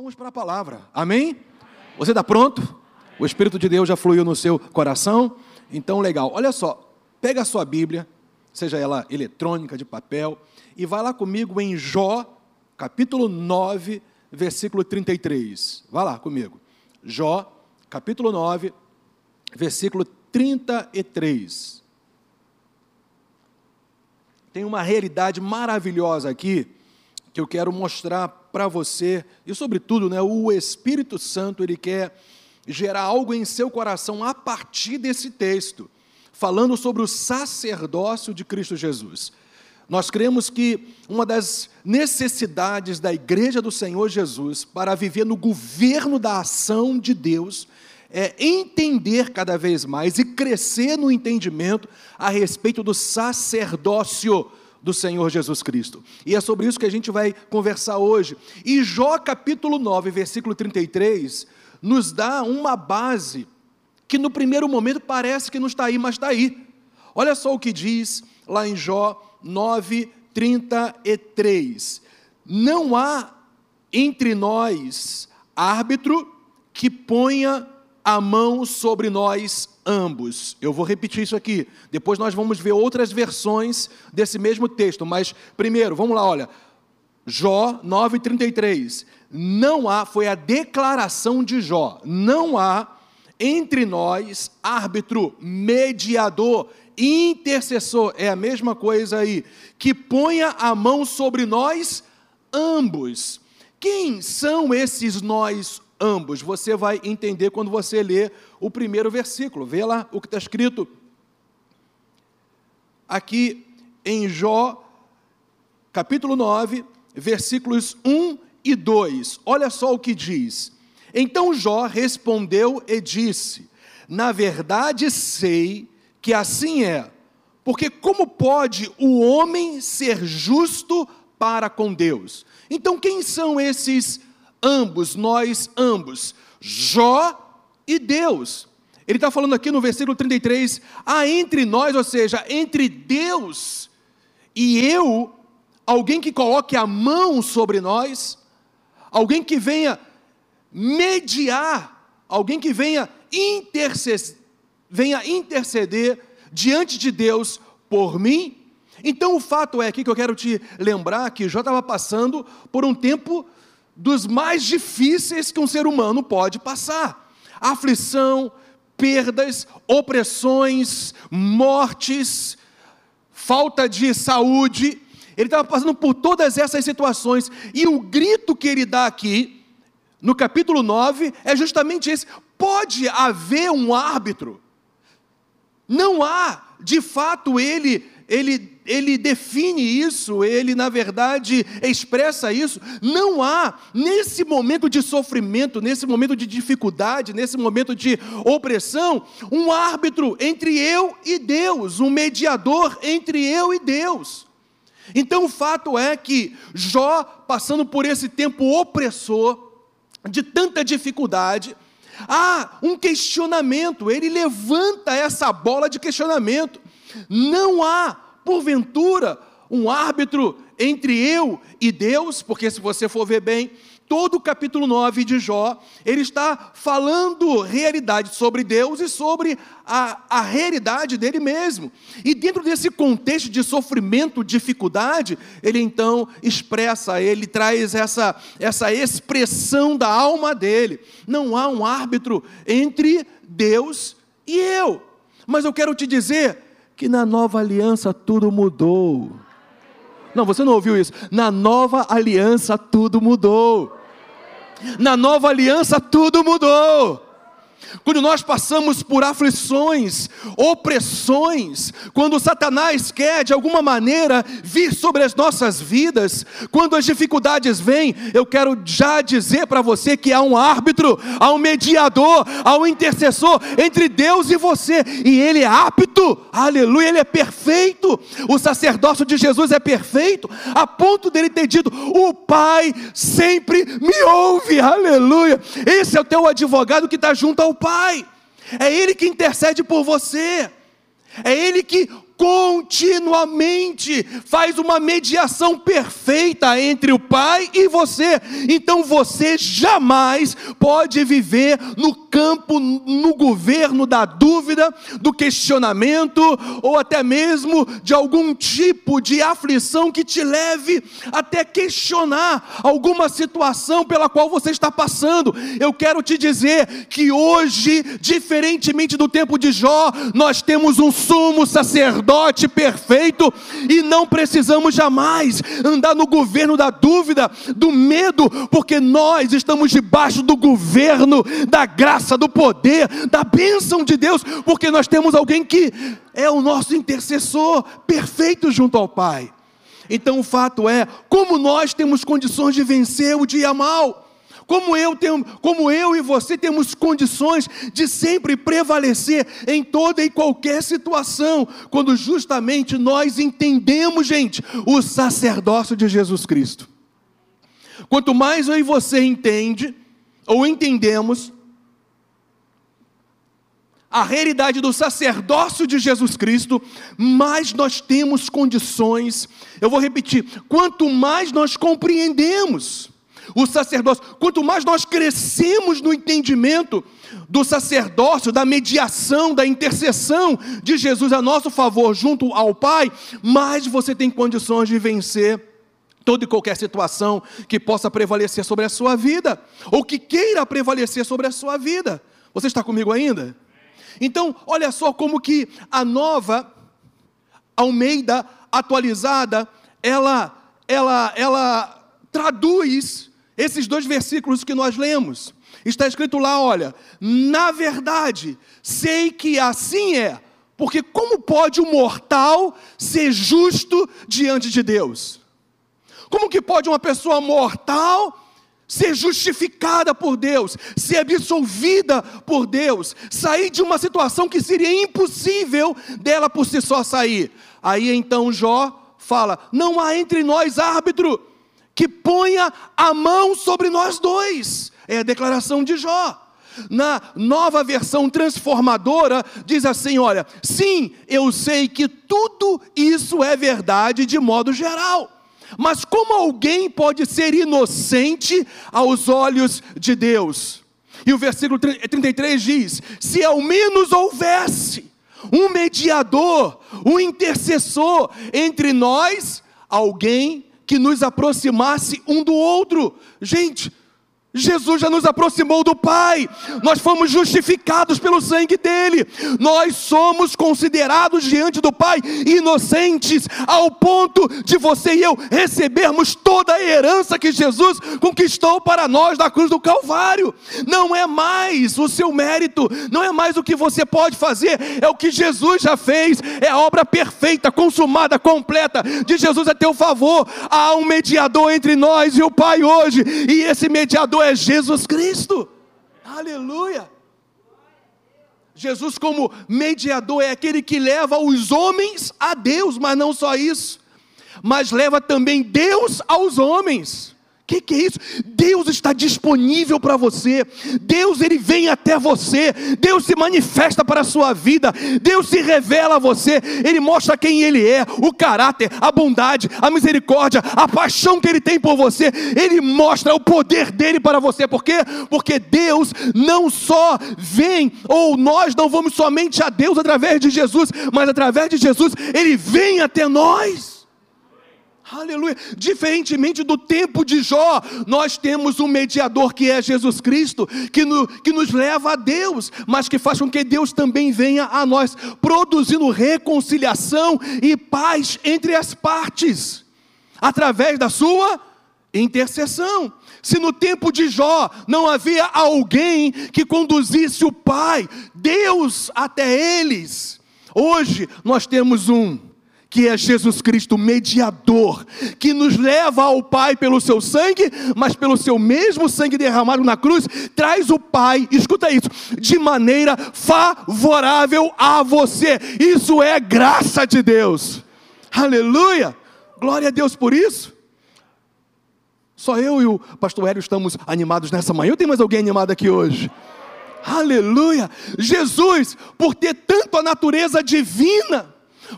Vamos para a palavra, amém? Você está pronto? O Espírito de Deus já fluiu no seu coração? Então, legal. Olha só, pega a sua Bíblia, seja ela eletrônica, de papel, e vai lá comigo em Jó, capítulo 9, versículo 33. Vai lá comigo. Jó, capítulo 9, versículo 33. Tem uma realidade maravilhosa aqui que eu quero mostrar para você e sobretudo, né, o Espírito Santo ele quer gerar algo em seu coração a partir desse texto, falando sobre o sacerdócio de Cristo Jesus. Nós cremos que uma das necessidades da igreja do Senhor Jesus para viver no governo da ação de Deus é entender cada vez mais e crescer no entendimento a respeito do sacerdócio do Senhor Jesus Cristo. E é sobre isso que a gente vai conversar hoje. E Jó capítulo 9, versículo 33, nos dá uma base que no primeiro momento parece que não está aí, mas está aí. Olha só o que diz lá em Jó 9, 33. Não há entre nós árbitro que ponha a mão sobre nós ambos. Eu vou repetir isso aqui. Depois nós vamos ver outras versões desse mesmo texto, mas primeiro, vamos lá, olha. Jó 9:33. Não há, foi a declaração de Jó. Não há entre nós árbitro, mediador, intercessor, é a mesma coisa aí, que ponha a mão sobre nós ambos. Quem são esses nós ambos. Você vai entender quando você ler o primeiro versículo. Vê lá o que está escrito aqui em Jó, capítulo 9, versículos 1 e 2. Olha só o que diz. Então Jó respondeu e disse: Na verdade sei que assim é, porque como pode o homem ser justo para com Deus? Então quem são esses ambos, nós ambos, Jó e Deus. Ele está falando aqui no versículo 33, há entre nós, ou seja, entre Deus e eu, alguém que coloque a mão sobre nós, alguém que venha mediar, alguém que venha interceder, venha interceder diante de Deus por mim. Então o fato é aqui que eu quero te lembrar que Jó estava passando por um tempo dos mais difíceis que um ser humano pode passar: aflição, perdas, opressões, mortes, falta de saúde. Ele estava passando por todas essas situações, e o grito que ele dá aqui, no capítulo 9, é justamente esse: pode haver um árbitro. Não há, de fato, ele ele, ele define isso, ele na verdade expressa isso. Não há, nesse momento de sofrimento, nesse momento de dificuldade, nesse momento de opressão, um árbitro entre eu e Deus, um mediador entre eu e Deus. Então o fato é que Jó, passando por esse tempo opressor, de tanta dificuldade, há um questionamento, ele levanta essa bola de questionamento. Não há, porventura, um árbitro entre eu e Deus, porque se você for ver bem, todo o capítulo 9 de Jó, ele está falando realidade sobre Deus e sobre a, a realidade dele mesmo. E dentro desse contexto de sofrimento, dificuldade, ele então expressa, ele traz essa, essa expressão da alma dele. Não há um árbitro entre Deus e eu. Mas eu quero te dizer que na nova aliança tudo mudou. Não, você não ouviu isso. Na nova aliança tudo mudou. Na nova aliança tudo mudou. Quando nós passamos por aflições, opressões, quando Satanás quer de alguma maneira vir sobre as nossas vidas, quando as dificuldades vêm, eu quero já dizer para você que há um árbitro, há um mediador, há um intercessor entre Deus e você, e ele é apto, aleluia, ele é perfeito. O sacerdócio de Jesus é perfeito, a ponto dele ter dito: O Pai sempre me ouve, aleluia. Esse é o teu advogado que está junto ao Pai. É Ele que intercede por você. É Ele que continuamente faz uma mediação perfeita entre o Pai e você. Então você jamais pode viver no campo, no governo da dúvida, do questionamento ou até mesmo de algum tipo de aflição que te leve até questionar alguma situação pela qual você está passando. Eu quero te dizer que hoje, diferentemente do tempo de Jó, nós temos um sumo sacerdote sacerdote perfeito e não precisamos jamais andar no governo da dúvida, do medo, porque nós estamos debaixo do governo da graça, do poder, da bênção de Deus, porque nós temos alguém que é o nosso intercessor perfeito junto ao Pai. Então o fato é, como nós temos condições de vencer o dia mal, como eu, tenho, como eu e você temos condições de sempre prevalecer em toda e qualquer situação, quando justamente nós entendemos, gente, o sacerdócio de Jesus Cristo. Quanto mais eu e você entende, ou entendemos, a realidade do sacerdócio de Jesus Cristo, mais nós temos condições, eu vou repetir, quanto mais nós compreendemos, o sacerdócio, quanto mais nós crescemos no entendimento do sacerdócio, da mediação, da intercessão de Jesus a nosso favor junto ao Pai, mais você tem condições de vencer toda e qualquer situação que possa prevalecer sobre a sua vida, ou que queira prevalecer sobre a sua vida. Você está comigo ainda? Então, olha só como que a nova Almeida atualizada, ela ela ela traduz esses dois versículos que nós lemos. Está escrito lá, olha, na verdade, sei que assim é, porque como pode um mortal ser justo diante de Deus? Como que pode uma pessoa mortal ser justificada por Deus, ser absolvida por Deus, sair de uma situação que seria impossível dela por si só sair? Aí então Jó fala: Não há entre nós árbitro que ponha a mão sobre nós dois. É a declaração de Jó. Na nova versão transformadora, diz assim: olha, sim, eu sei que tudo isso é verdade de modo geral. Mas como alguém pode ser inocente aos olhos de Deus? E o versículo 33 diz: se ao menos houvesse um mediador, um intercessor entre nós, alguém que nos aproximasse um do outro. Gente, Jesus já nos aproximou do Pai, nós fomos justificados pelo sangue dele, nós somos considerados diante do Pai inocentes, ao ponto de você e eu recebermos toda a herança que Jesus conquistou para nós na cruz do Calvário. Não é mais o seu mérito, não é mais o que você pode fazer, é o que Jesus já fez, é a obra perfeita, consumada, completa de Jesus a teu favor. Há um mediador entre nós e o Pai hoje, e esse mediador é Jesus Cristo. Aleluia. Jesus, como mediador, é aquele que leva os homens a Deus, mas não só isso, mas leva também Deus aos homens que, que é isso? Deus está disponível para você, Deus ele vem até você, Deus se manifesta para a sua vida, Deus se revela a você, Ele mostra quem Ele é, o caráter, a bondade, a misericórdia, a paixão que Ele tem por você, Ele mostra o poder dele para você, por quê? Porque Deus não só vem, ou nós não vamos somente a Deus através de Jesus, mas através de Jesus, Ele vem até nós. Aleluia. Diferentemente do tempo de Jó, nós temos um mediador que é Jesus Cristo, que, no, que nos leva a Deus, mas que faz com que Deus também venha a nós, produzindo reconciliação e paz entre as partes, através da sua intercessão. Se no tempo de Jó não havia alguém que conduzisse o Pai, Deus até eles, hoje nós temos um que é Jesus Cristo, mediador, que nos leva ao Pai pelo seu sangue, mas pelo seu mesmo sangue derramado na cruz, traz o Pai, escuta isso, de maneira favorável a você. Isso é graça de Deus. Aleluia! Glória a Deus por isso. Só eu e o pastor Hélio estamos animados nessa manhã. Ou tem mais alguém animado aqui hoje? Aleluia! Jesus, por ter tanto a natureza divina,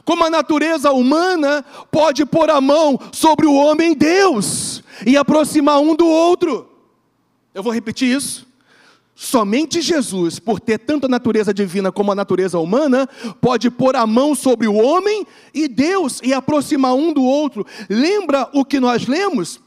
como a natureza humana pode pôr a mão sobre o homem Deus e aproximar um do outro. Eu vou repetir isso. Somente Jesus, por ter tanto a natureza divina como a natureza humana, pode pôr a mão sobre o homem e Deus e aproximar um do outro. Lembra o que nós lemos?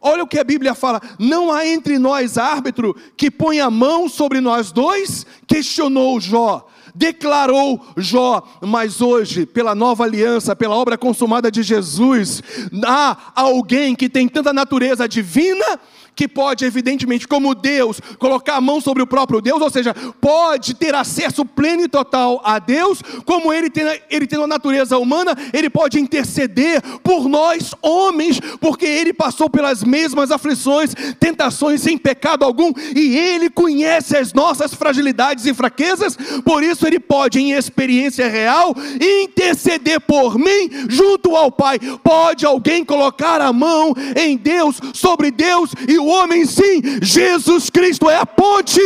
Olha o que a Bíblia fala: não há entre nós árbitro que ponha a mão sobre nós dois, questionou Jó. Declarou Jó, mas hoje, pela nova aliança, pela obra consumada de Jesus, há alguém que tem tanta natureza divina que pode, evidentemente, como Deus, colocar a mão sobre o próprio Deus, ou seja, pode ter acesso pleno e total a Deus, como ele tem, ele tem uma natureza humana, ele pode interceder por nós, homens, porque ele passou pelas mesmas aflições, tentações sem pecado algum, e ele conhece as nossas fragilidades e fraquezas, por isso ele pode, em experiência real, interceder por mim junto ao Pai. Pode alguém colocar a mão em Deus, sobre Deus e o homem, sim, Jesus Cristo é a ponte.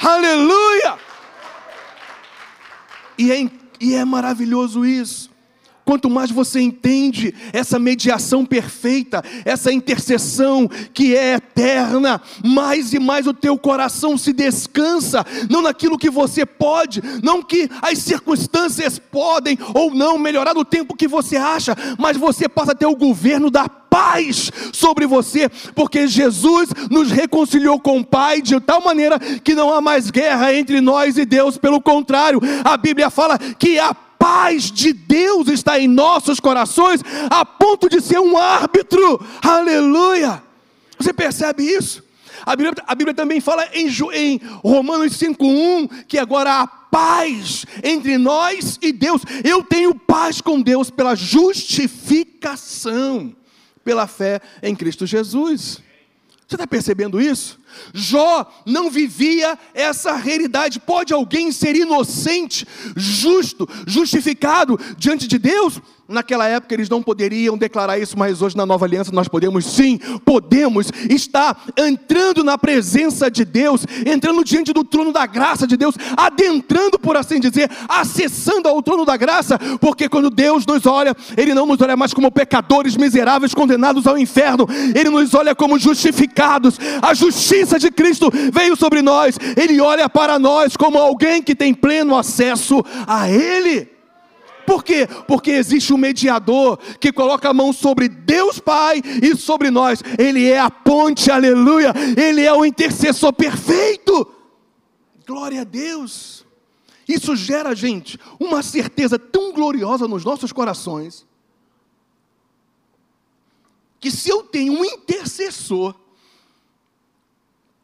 Aleluia! E é, e é maravilhoso isso. Quanto mais você entende essa mediação perfeita, essa intercessão que é eterna, mais e mais o teu coração se descansa, não naquilo que você pode, não que as circunstâncias podem ou não melhorar no tempo que você acha, mas você passa a ter o governo da paz sobre você, porque Jesus nos reconciliou com o Pai de tal maneira que não há mais guerra entre nós e Deus, pelo contrário, a Bíblia fala que a paz de Deus está em nossos corações, a ponto de ser um árbitro. Aleluia! Você percebe isso? A Bíblia, a Bíblia também fala em, em Romanos 5,1 que agora há paz entre nós e Deus. Eu tenho paz com Deus pela justificação, pela fé em Cristo Jesus. Você está percebendo isso? Jó não vivia essa realidade. Pode alguém ser inocente, justo, justificado diante de Deus? Naquela época eles não poderiam declarar isso, mas hoje na nova aliança nós podemos sim, podemos estar entrando na presença de Deus, entrando diante do trono da graça de Deus, adentrando, por assim dizer, acessando ao trono da graça, porque quando Deus nos olha, Ele não nos olha mais como pecadores miseráveis condenados ao inferno, Ele nos olha como justificados, a justiça de Cristo veio sobre nós, Ele olha para nós como alguém que tem pleno acesso a Ele. Por quê? Porque existe um mediador que coloca a mão sobre Deus Pai e sobre nós. Ele é a ponte, aleluia. Ele é o intercessor perfeito. Glória a Deus. Isso gera, gente, uma certeza tão gloriosa nos nossos corações. Que se eu tenho um intercessor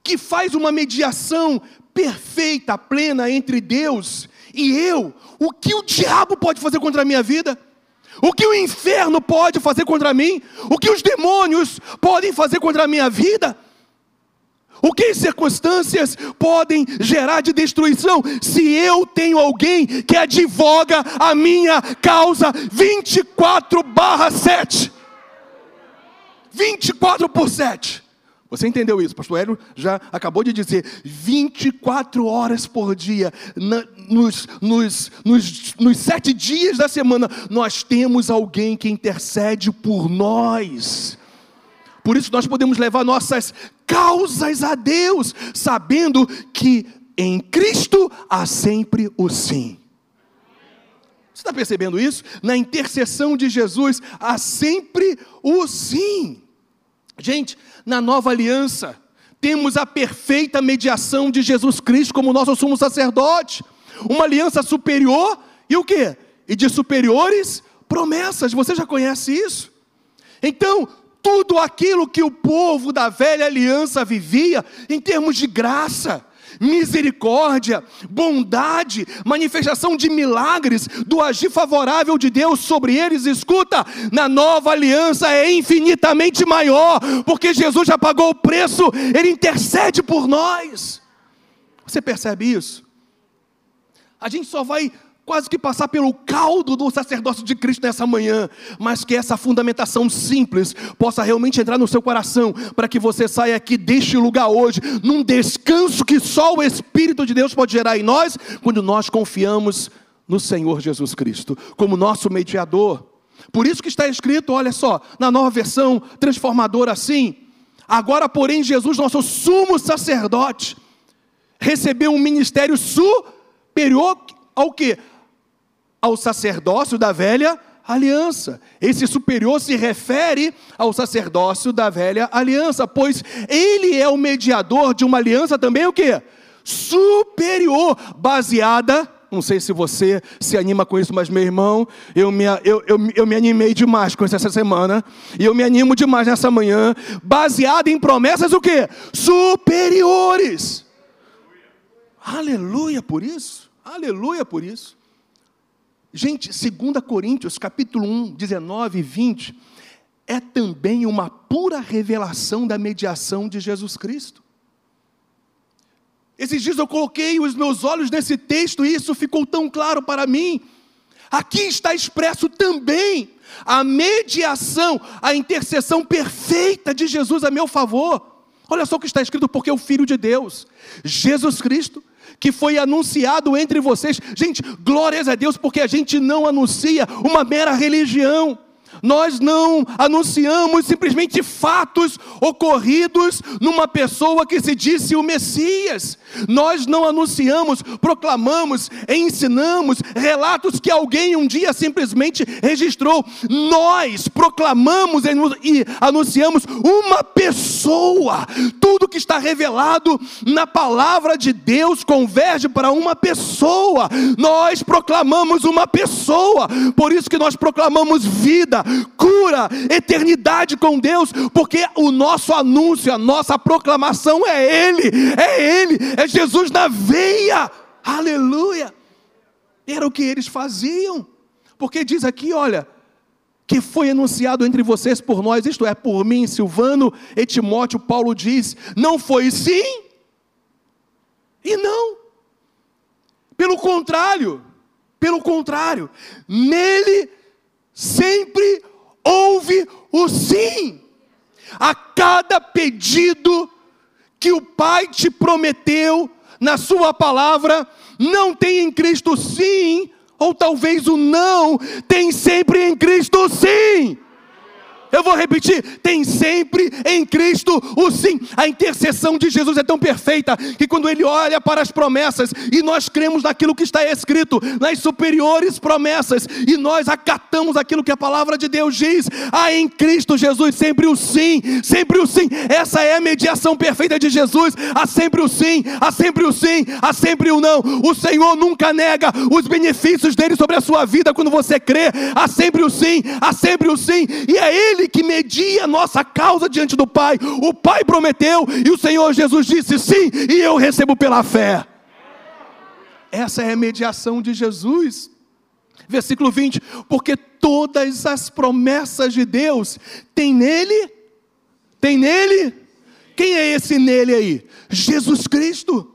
que faz uma mediação perfeita, plena entre Deus e eu, o que o diabo pode fazer contra a minha vida? O que o inferno pode fazer contra mim? O que os demônios podem fazer contra a minha vida? O que as circunstâncias podem gerar de destruição se eu tenho alguém que advoga a minha causa 24 barra 7? 24 por 7. Você entendeu isso? Pastor Hélio já acabou de dizer: 24 horas por dia, na, nos, nos, nos, nos sete dias da semana, nós temos alguém que intercede por nós. Por isso nós podemos levar nossas causas a Deus, sabendo que em Cristo há sempre o sim. Você está percebendo isso? Na intercessão de Jesus há sempre o sim. Gente, na nova aliança, temos a perfeita mediação de Jesus Cristo como nosso sumo sacerdote, uma aliança superior e o que? E de superiores promessas. Você já conhece isso? Então, tudo aquilo que o povo da velha aliança vivia em termos de graça, misericórdia, bondade, manifestação de milagres, do agir favorável de Deus sobre eles. Escuta, na nova aliança é infinitamente maior, porque Jesus já pagou o preço, ele intercede por nós. Você percebe isso? A gente só vai quase que passar pelo caldo do sacerdócio de Cristo nessa manhã, mas que essa fundamentação simples possa realmente entrar no seu coração, para que você saia aqui deste lugar hoje, num descanso que só o Espírito de Deus pode gerar em nós, quando nós confiamos no Senhor Jesus Cristo, como nosso mediador. Por isso que está escrito, olha só, na nova versão transformadora assim: agora, porém, Jesus, nosso sumo sacerdote, recebeu um ministério superior ao que? Ao sacerdócio da velha aliança. Esse superior se refere ao sacerdócio da velha aliança, pois ele é o mediador de uma aliança também o que? Superior, baseada não sei se você se anima com isso, mas meu irmão, eu me, eu, eu, eu me animei demais com isso essa semana. E eu me animo demais nessa manhã, baseado em promessas o quê? Superiores. Aleluia por isso. Aleluia por isso. Gente, 2 Coríntios, capítulo 1, 19 e 20, é também uma pura revelação da mediação de Jesus Cristo. Esses dias eu coloquei os meus olhos nesse texto e isso ficou tão claro para mim. Aqui está expresso também a mediação, a intercessão perfeita de Jesus a meu favor. Olha só o que está escrito, porque é o Filho de Deus, Jesus Cristo, que foi anunciado entre vocês. Gente, glórias a Deus, porque a gente não anuncia uma mera religião. Nós não anunciamos simplesmente fatos ocorridos numa pessoa que se disse o Messias. Nós não anunciamos, proclamamos, ensinamos relatos que alguém um dia simplesmente registrou. Nós proclamamos e anunciamos uma pessoa. Tudo que está revelado na palavra de Deus converge para uma pessoa. Nós proclamamos uma pessoa. Por isso que nós proclamamos vida, cura, eternidade com Deus, porque o nosso anúncio, a nossa proclamação é Ele, é Ele, é Jesus na veia, aleluia. Era o que eles faziam, porque diz aqui, olha, que foi anunciado entre vocês por nós, isto é, por mim, Silvano e Timóteo, Paulo diz, não foi sim e não. Pelo contrário, pelo contrário, nele sempre houve o sim. A cada pedido que o Pai te prometeu na Sua palavra, não tem em Cristo sim, ou talvez o não, tem sempre em Cristo sim. Eu vou repetir: tem sempre em Cristo o sim. A intercessão de Jesus é tão perfeita que quando ele olha para as promessas e nós cremos naquilo que está escrito, nas superiores promessas, e nós acatamos aquilo que a palavra de Deus diz, há em Cristo Jesus sempre o sim, sempre o sim. Essa é a mediação perfeita de Jesus. Há sempre o sim, há sempre o sim, há sempre o não. O Senhor nunca nega os benefícios dele sobre a sua vida quando você crê. Há sempre o sim, há sempre o sim, e é ele que media a nossa causa diante do Pai. O Pai prometeu e o Senhor Jesus disse sim, e eu recebo pela fé. Essa é a mediação de Jesus. Versículo 20: Porque todas as promessas de Deus tem nele, tem nele, quem é esse nele aí? Jesus Cristo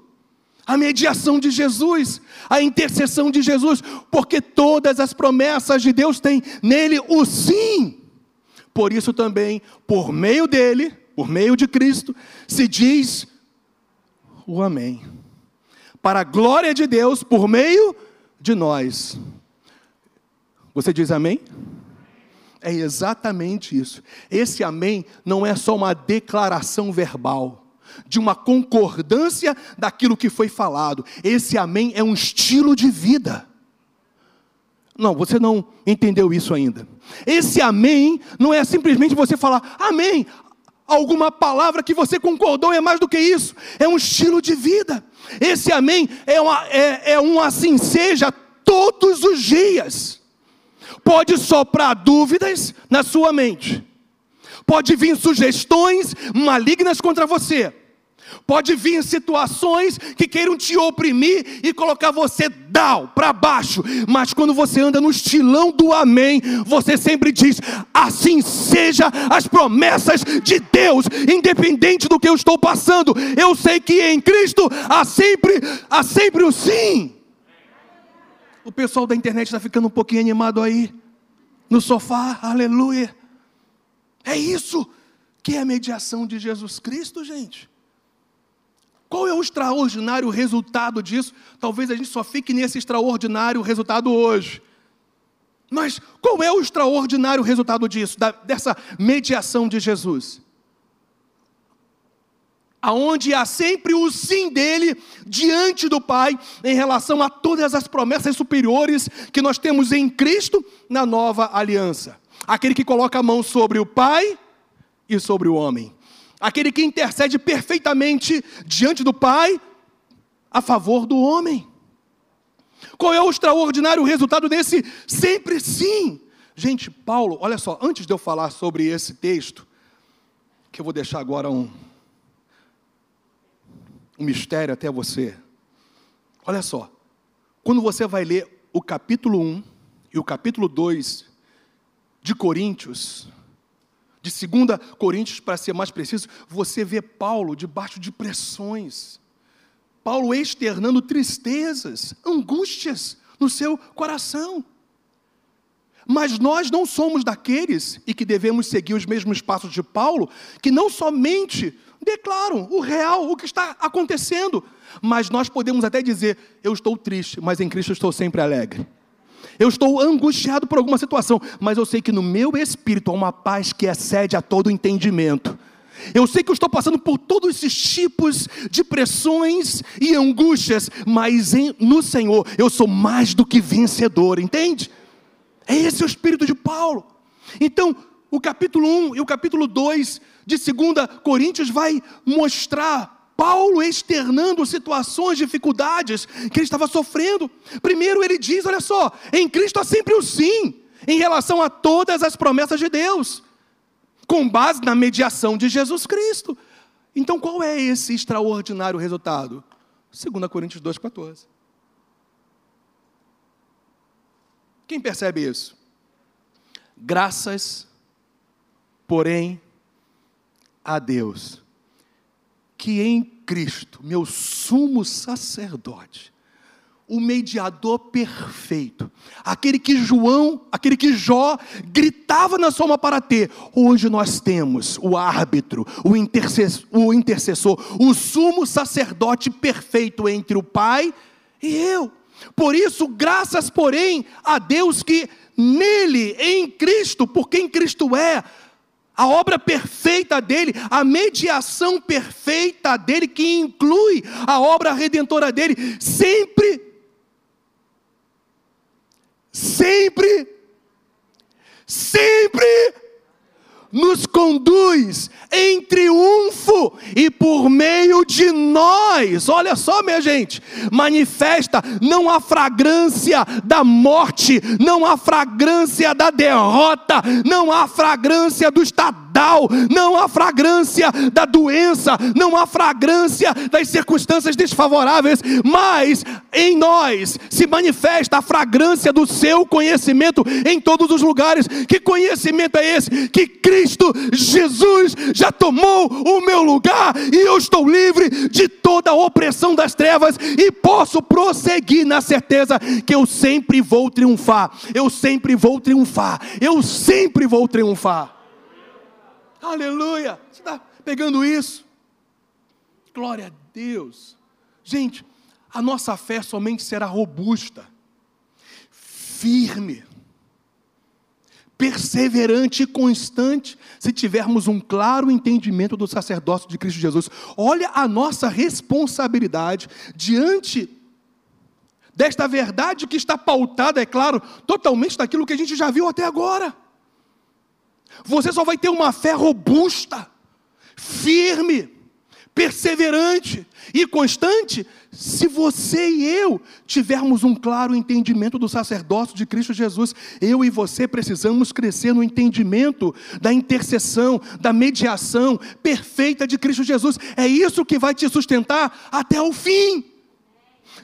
a mediação de Jesus, a intercessão de Jesus, porque todas as promessas de Deus têm nele o sim. Por isso também, por meio dele, por meio de Cristo, se diz o Amém. Para a glória de Deus, por meio de nós. Você diz amém? É exatamente isso. Esse amém não é só uma declaração verbal, de uma concordância daquilo que foi falado. Esse amém é um estilo de vida. Não, você não entendeu isso ainda. Esse amém não é simplesmente você falar amém, alguma palavra que você concordou, é mais do que isso, é um estilo de vida. Esse amém é, uma, é, é um assim seja todos os dias. Pode soprar dúvidas na sua mente, pode vir sugestões malignas contra você Pode vir situações que queiram te oprimir e colocar você down, para baixo, mas quando você anda no estilão do amém, você sempre diz: assim seja as promessas de Deus, independente do que eu estou passando, eu sei que em Cristo há sempre, há sempre o sim. O pessoal da internet está ficando um pouquinho animado aí, no sofá, aleluia. É isso que é a mediação de Jesus Cristo, gente. Qual é o extraordinário resultado disso? Talvez a gente só fique nesse extraordinário resultado hoje. Mas qual é o extraordinário resultado disso, da, dessa mediação de Jesus? Aonde há sempre o sim dele diante do Pai em relação a todas as promessas superiores que nós temos em Cristo na nova aliança. Aquele que coloca a mão sobre o Pai e sobre o homem. Aquele que intercede perfeitamente diante do Pai a favor do homem. Qual é o extraordinário resultado desse sempre sim? Gente, Paulo, olha só, antes de eu falar sobre esse texto, que eu vou deixar agora um, um mistério até você. Olha só, quando você vai ler o capítulo 1 e o capítulo 2 de Coríntios, de 2 Coríntios, para ser mais preciso, você vê Paulo debaixo de pressões. Paulo externando tristezas, angústias no seu coração. Mas nós não somos daqueles, e que devemos seguir os mesmos passos de Paulo, que não somente declaram o real, o que está acontecendo, mas nós podemos até dizer: eu estou triste, mas em Cristo estou sempre alegre. Eu estou angustiado por alguma situação, mas eu sei que no meu espírito há uma paz que excede a todo entendimento. Eu sei que eu estou passando por todos esses tipos de pressões e angústias, mas em, no Senhor eu sou mais do que vencedor, entende? É esse o espírito de Paulo. Então, o capítulo 1 e o capítulo 2 de 2 Coríntios vai mostrar Paulo externando situações, dificuldades que ele estava sofrendo. Primeiro ele diz: olha só, em Cristo há sempre o sim, em relação a todas as promessas de Deus, com base na mediação de Jesus Cristo. Então qual é esse extraordinário resultado? 2 Coríntios 2,14. Quem percebe isso? Graças, porém, a Deus, que em Cristo, meu sumo sacerdote, o mediador perfeito, aquele que João, aquele que Jó gritava na soma para ter, hoje nós temos o árbitro, o intercessor, o, intercessor, o sumo sacerdote perfeito entre o Pai e eu. Por isso, graças, porém, a Deus que nele, em Cristo, porque em Cristo é, a obra perfeita dele, a mediação perfeita dele, que inclui a obra redentora dele, sempre, sempre, sempre nos conduz em triunfo e por meio de nós, olha só, minha gente, manifesta não a fragrância da morte, não a fragrância da derrota, não a fragrância do estado não há fragrância da doença, não há fragrância das circunstâncias desfavoráveis, mas em nós se manifesta a fragrância do seu conhecimento em todos os lugares. Que conhecimento é esse? Que Cristo Jesus já tomou o meu lugar e eu estou livre de toda a opressão das trevas e posso prosseguir na certeza que eu sempre vou triunfar. Eu sempre vou triunfar. Eu sempre vou triunfar. Aleluia! Você está pegando isso? Glória a Deus. Gente, a nossa fé somente será robusta, firme, perseverante e constante, se tivermos um claro entendimento do sacerdócio de Cristo Jesus. Olha a nossa responsabilidade diante desta verdade que está pautada, é claro, totalmente daquilo que a gente já viu até agora. Você só vai ter uma fé robusta, firme, perseverante e constante se você e eu tivermos um claro entendimento do sacerdócio de Cristo Jesus. Eu e você precisamos crescer no entendimento da intercessão, da mediação perfeita de Cristo Jesus. É isso que vai te sustentar até o fim.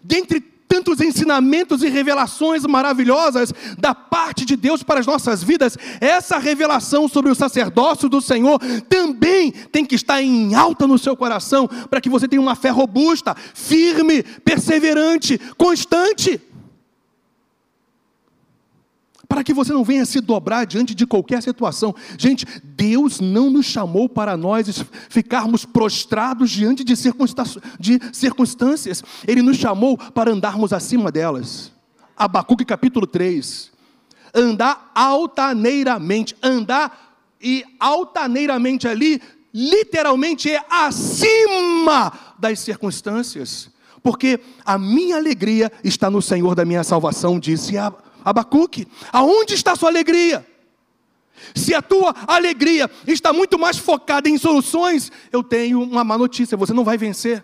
Dentre tantos ensinamentos e revelações maravilhosas da parte de Deus para as nossas vidas, essa revelação sobre o sacerdócio do Senhor também tem que estar em alta no seu coração, para que você tenha uma fé robusta, firme, perseverante, constante. Para que você não venha se dobrar diante de qualquer situação. Gente, Deus não nos chamou para nós ficarmos prostrados diante de, circunstâncias, Ele nos chamou para andarmos acima delas. Abacuque capítulo 3. Andar altaneiramente, andar e altaneiramente ali, literalmente é acima das circunstâncias, porque a minha alegria está no Senhor da minha salvação, disse Abacuque. Aonde está a sua alegria? Se a tua alegria está muito mais focada em soluções, eu tenho uma má notícia: você não vai vencer,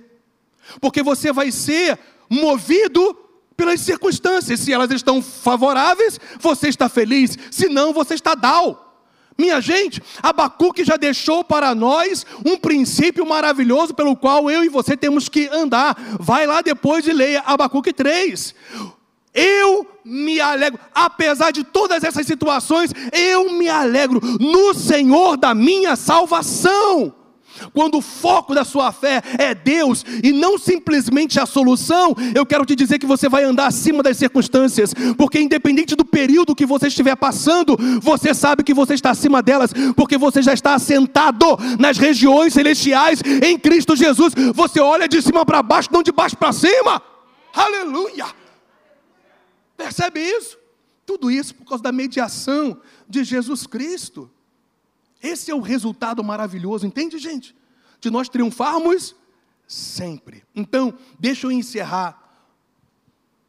porque você vai ser movido pelas circunstâncias. Se elas estão favoráveis, você está feliz, se não, você está down. Minha gente, Abacuque já deixou para nós um princípio maravilhoso pelo qual eu e você temos que andar. Vai lá depois e leia Abacuque 3. Eu me alegro, apesar de todas essas situações, eu me alegro no Senhor da minha salvação. Quando o foco da sua fé é Deus e não simplesmente a solução, eu quero te dizer que você vai andar acima das circunstâncias, porque independente do período que você estiver passando, você sabe que você está acima delas, porque você já está assentado nas regiões celestiais em Cristo Jesus. Você olha de cima para baixo, não de baixo para cima. Aleluia! Percebe isso? Tudo isso por causa da mediação de Jesus Cristo. Esse é o resultado maravilhoso, entende, gente? De nós triunfarmos sempre. Então, deixa eu encerrar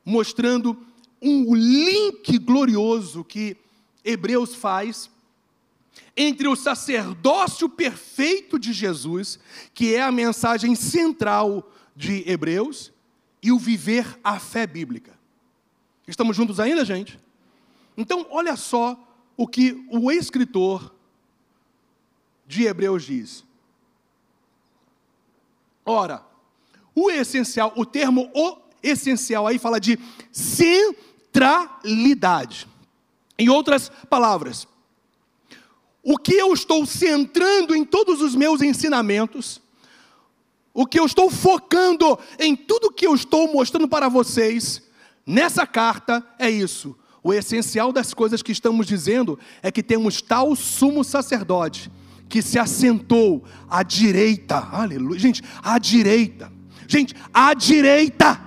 mostrando um link glorioso que Hebreus faz entre o sacerdócio perfeito de Jesus, que é a mensagem central de Hebreus, e o viver a fé bíblica. Estamos juntos ainda, gente? Então, olha só o que o escritor de Hebreus diz. Ora, o essencial, o termo o essencial aí fala de centralidade. Em outras palavras, o que eu estou centrando em todos os meus ensinamentos, o que eu estou focando em tudo que eu estou mostrando para vocês, Nessa carta é isso. O essencial das coisas que estamos dizendo é que temos tal sumo sacerdote que se assentou à direita, aleluia, gente, à direita, gente, à direita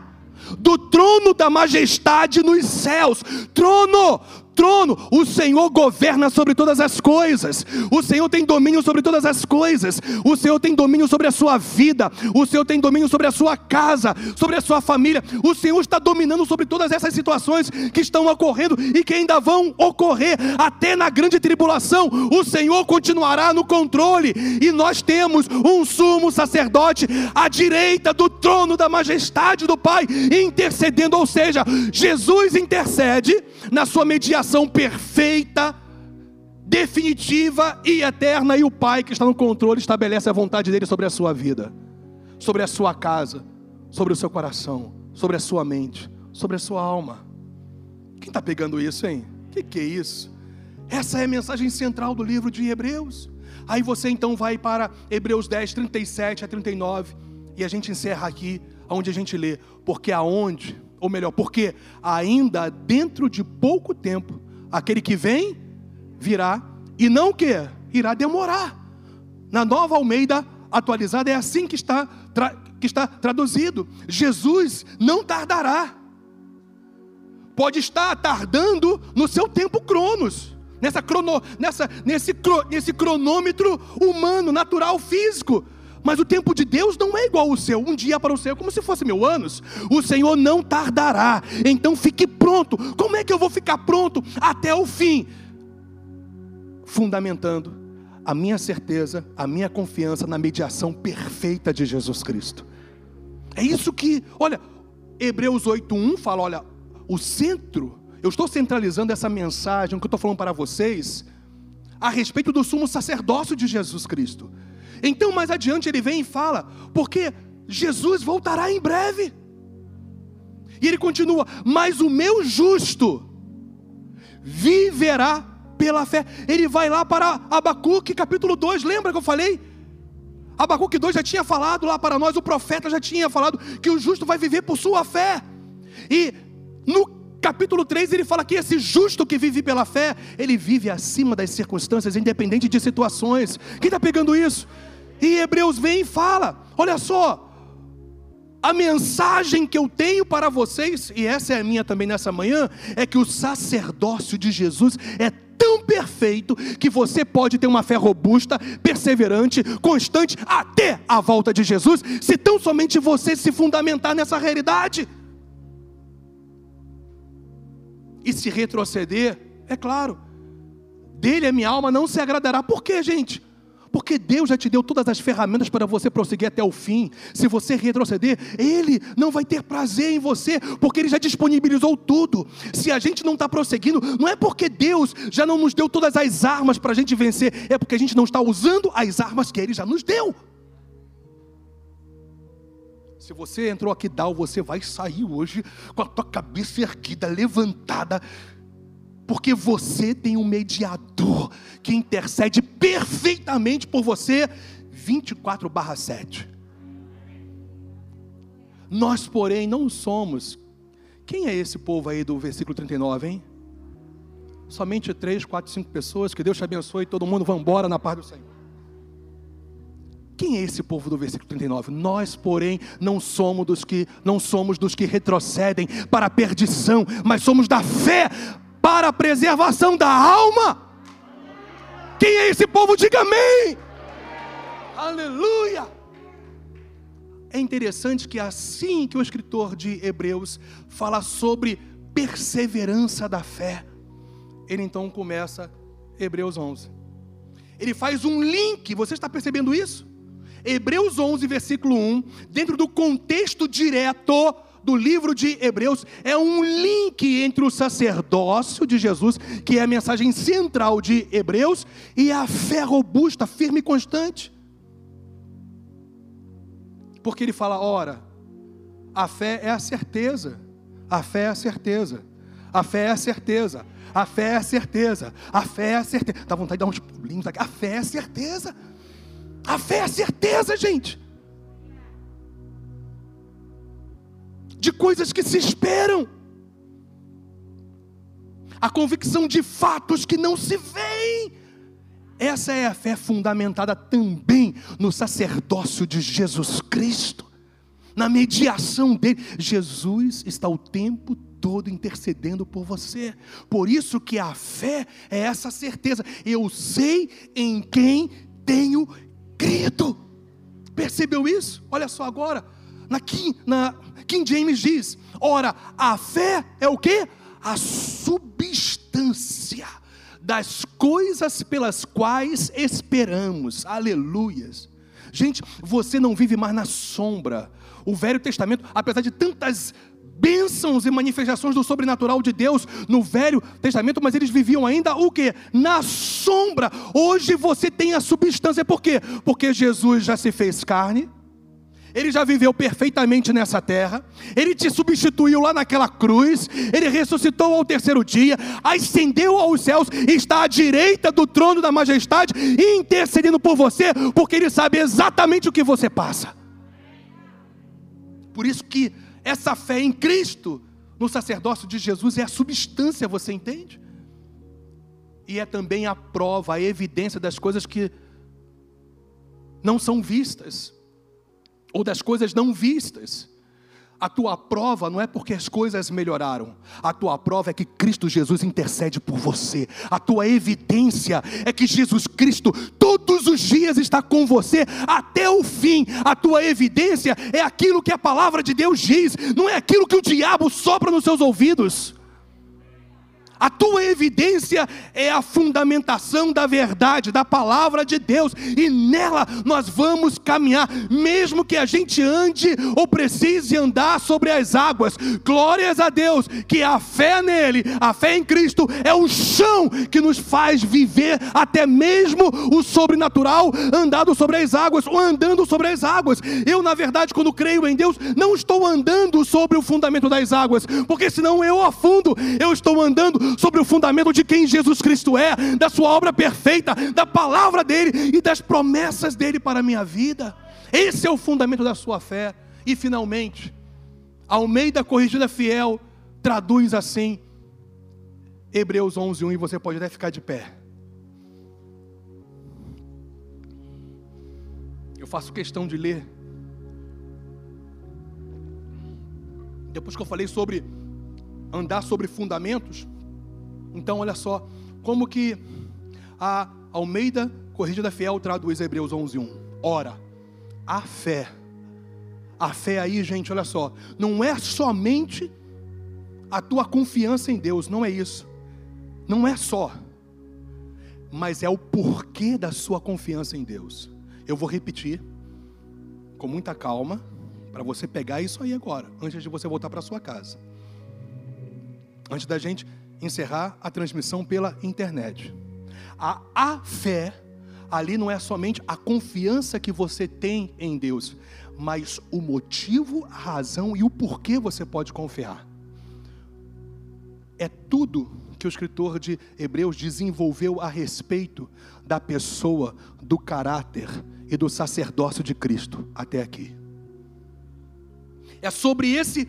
do trono da majestade nos céus, trono, trono, o Senhor governa sobre todas as coisas, o Senhor tem domínio sobre todas as coisas, o Senhor tem domínio sobre a sua vida, o Senhor tem domínio sobre a sua casa, sobre a sua família, o Senhor está dominando sobre todas essas situações que estão ocorrendo e que ainda vão ocorrer até na grande tribulação, o Senhor continuará no controle e nós temos um sumo sacerdote à direita do trono da majestade do Pai, intercedendo, ou seja, Jesus intercede na sua mediação relação perfeita, definitiva e eterna, e o Pai que está no controle estabelece a vontade dele sobre a sua vida, sobre a sua casa, sobre o seu coração, sobre a sua mente, sobre a sua alma. Quem está pegando isso, hein? O que, que é isso? Essa é a mensagem central do livro de Hebreus. Aí você então vai para Hebreus 10, 37 a 39, e a gente encerra aqui, onde a gente lê, porque aonde ou melhor, porque ainda dentro de pouco tempo, aquele que vem virá, e não que irá demorar. Na nova Almeida atualizada é assim que está, que está traduzido: Jesus não tardará. Pode estar tardando no seu tempo cronos, nessa crono, nessa, nesse, nesse cronômetro humano, natural, físico. Mas o tempo de Deus não é igual ao seu. Um dia para o seu, como se fosse mil anos. O Senhor não tardará. Então fique pronto. Como é que eu vou ficar pronto até o fim? Fundamentando a minha certeza, a minha confiança na mediação perfeita de Jesus Cristo. É isso que, olha, Hebreus 8:1 fala, olha, o centro, eu estou centralizando essa mensagem que eu estou falando para vocês a respeito do sumo sacerdócio de Jesus Cristo. Então, mais adiante, ele vem e fala: porque Jesus voltará em breve. E ele continua: mas o meu justo viverá pela fé. Ele vai lá para Abacuque, capítulo 2, lembra que eu falei? Abacuque 2 já tinha falado lá para nós, o profeta já tinha falado que o justo vai viver por sua fé. E no capítulo 3 ele fala que esse justo que vive pela fé, ele vive acima das circunstâncias, independente de situações. Quem está pegando isso? E Hebreus vem e fala: olha só, a mensagem que eu tenho para vocês, e essa é a minha também nessa manhã, é que o sacerdócio de Jesus é tão perfeito que você pode ter uma fé robusta, perseverante, constante até a volta de Jesus, se tão somente você se fundamentar nessa realidade. E se retroceder, é claro, dele a minha alma não se agradará. Por quê, gente? Porque Deus já te deu todas as ferramentas para você prosseguir até o fim. Se você retroceder, Ele não vai ter prazer em você, porque Ele já disponibilizou tudo. Se a gente não está prosseguindo, não é porque Deus já não nos deu todas as armas para a gente vencer, é porque a gente não está usando as armas que Ele já nos deu. Se você entrou aqui, Dal, você vai sair hoje com a tua cabeça erguida, levantada, porque você tem um mediador que intercede perfeitamente por você 24/7. Nós, porém, não somos. Quem é esse povo aí do versículo 39, hein? Somente três, quatro, cinco pessoas. Que Deus te abençoe todo mundo vá embora na paz do Senhor. Quem é esse povo do versículo 39? Nós, porém, não somos dos que não somos dos que retrocedem para a perdição, mas somos da fé para a preservação da alma. Quem é esse povo? Diga amém. Aleluia. É interessante que assim que o escritor de Hebreus fala sobre perseverança da fé, ele então começa Hebreus 11. Ele faz um link, você está percebendo isso? Hebreus 11, versículo 1, dentro do contexto direto do livro de Hebreus é um link entre o sacerdócio de Jesus, que é a mensagem central de Hebreus, e a fé robusta, firme e constante. Porque ele fala: ora, a fé é a certeza, a fé é a certeza, a fé é a certeza, a fé é a certeza, a fé é a certeza. Dá vontade de dar uns pulinhos aqui. A fé é a certeza, a fé é a certeza, gente. de coisas que se esperam, a convicção de fatos que não se veem. Essa é a fé fundamentada também no sacerdócio de Jesus Cristo, na mediação dele. Jesus está o tempo todo intercedendo por você. Por isso que a fé é essa certeza. Eu sei em quem tenho crido. Percebeu isso? Olha só agora. Na, na King James diz: ora, a fé é o que? A substância das coisas pelas quais esperamos. Aleluias. Gente, você não vive mais na sombra. O Velho Testamento, apesar de tantas bênçãos e manifestações do sobrenatural de Deus no Velho Testamento, mas eles viviam ainda o que? Na sombra. Hoje você tem a substância, por quê? Porque Jesus já se fez carne, ele já viveu perfeitamente nessa terra, Ele te substituiu lá naquela cruz, Ele ressuscitou ao terceiro dia, ascendeu aos céus, está à direita do trono da majestade, intercedendo por você, porque Ele sabe exatamente o que você passa. Por isso que essa fé em Cristo, no sacerdócio de Jesus, é a substância, você entende? E é também a prova, a evidência das coisas que não são vistas ou das coisas não vistas. A tua prova não é porque as coisas melhoraram, a tua prova é que Cristo Jesus intercede por você, a tua evidência é que Jesus Cristo todos os dias está com você até o fim, a tua evidência é aquilo que a palavra de Deus diz, não é aquilo que o diabo sopra nos seus ouvidos. A tua evidência é a fundamentação da verdade, da palavra de Deus, e nela nós vamos caminhar, mesmo que a gente ande ou precise andar sobre as águas. Glórias a Deus, que a fé nele, a fé em Cristo, é o chão que nos faz viver até mesmo o sobrenatural, andado sobre as águas ou andando sobre as águas. Eu, na verdade, quando creio em Deus, não estou andando sobre o fundamento das águas, porque senão eu afundo, eu estou andando sobre o fundamento de quem Jesus Cristo é, da sua obra perfeita, da palavra dele e das promessas dele para a minha vida. Esse é o fundamento da sua fé. E finalmente, Almeida Corrigida Fiel traduz assim: Hebreus 11, 1 e você pode até ficar de pé. Eu faço questão de ler. Depois que eu falei sobre andar sobre fundamentos, então olha só como que a Almeida Corrigida Fiel traduz Hebreus 11, 1. Ora, a fé. A fé aí, gente, olha só, não é somente a tua confiança em Deus, não é isso. Não é só, mas é o porquê da sua confiança em Deus. Eu vou repetir com muita calma para você pegar isso aí agora, antes de você voltar para sua casa. Antes da gente encerrar a transmissão pela internet. A, a fé ali não é somente a confiança que você tem em Deus, mas o motivo, a razão e o porquê você pode confiar. É tudo que o escritor de Hebreus desenvolveu a respeito da pessoa, do caráter e do sacerdócio de Cristo até aqui. É sobre esse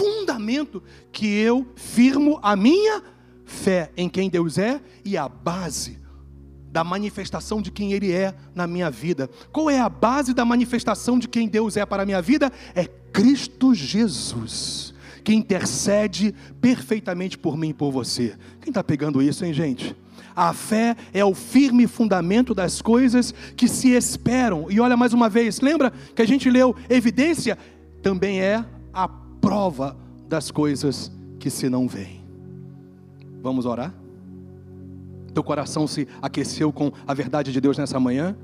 fundamento que eu firmo a minha fé em quem Deus é e a base da manifestação de quem Ele é na minha vida. Qual é a base da manifestação de quem Deus é para a minha vida? É Cristo Jesus, que intercede perfeitamente por mim e por você. Quem está pegando isso, hein, gente? A fé é o firme fundamento das coisas que se esperam. E olha mais uma vez, lembra que a gente leu evidência? Também é a prova das coisas que se não veem. Vamos orar? Teu coração se aqueceu com a verdade de Deus nessa manhã?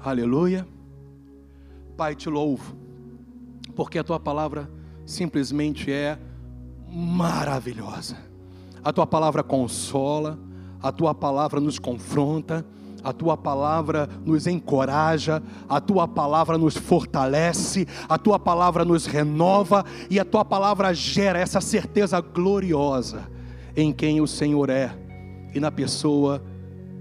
Aleluia. Pai, te louvo, porque a tua palavra simplesmente é maravilhosa. A tua palavra consola, a tua palavra nos confronta, a tua palavra nos encoraja, a tua palavra nos fortalece, a tua palavra nos renova e a tua palavra gera essa certeza gloriosa em quem o Senhor é e na pessoa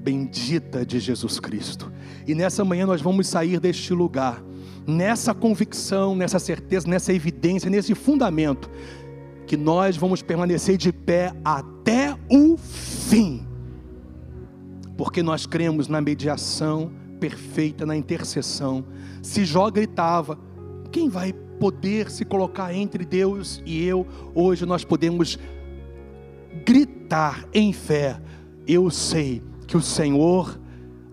bendita de Jesus Cristo. E nessa manhã nós vamos sair deste lugar, nessa convicção, nessa certeza, nessa evidência, nesse fundamento, que nós vamos permanecer de pé até o fim, porque nós cremos na mediação perfeita, na intercessão. Se Jó gritava, quem vai poder se colocar entre Deus e eu? Hoje nós podemos gritar em fé eu sei que o Senhor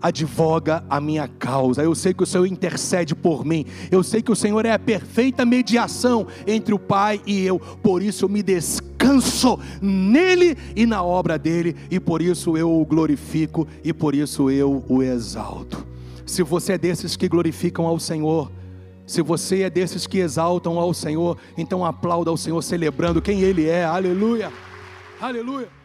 advoga a minha causa, eu sei que o Senhor intercede por mim, eu sei que o Senhor é a perfeita mediação entre o Pai e eu, por isso eu me descanso nele e na obra dele, e por isso eu o glorifico e por isso eu o exalto. Se você é desses que glorificam ao Senhor, se você é desses que exaltam ao Senhor, então aplauda ao Senhor celebrando quem Ele é, aleluia, aleluia.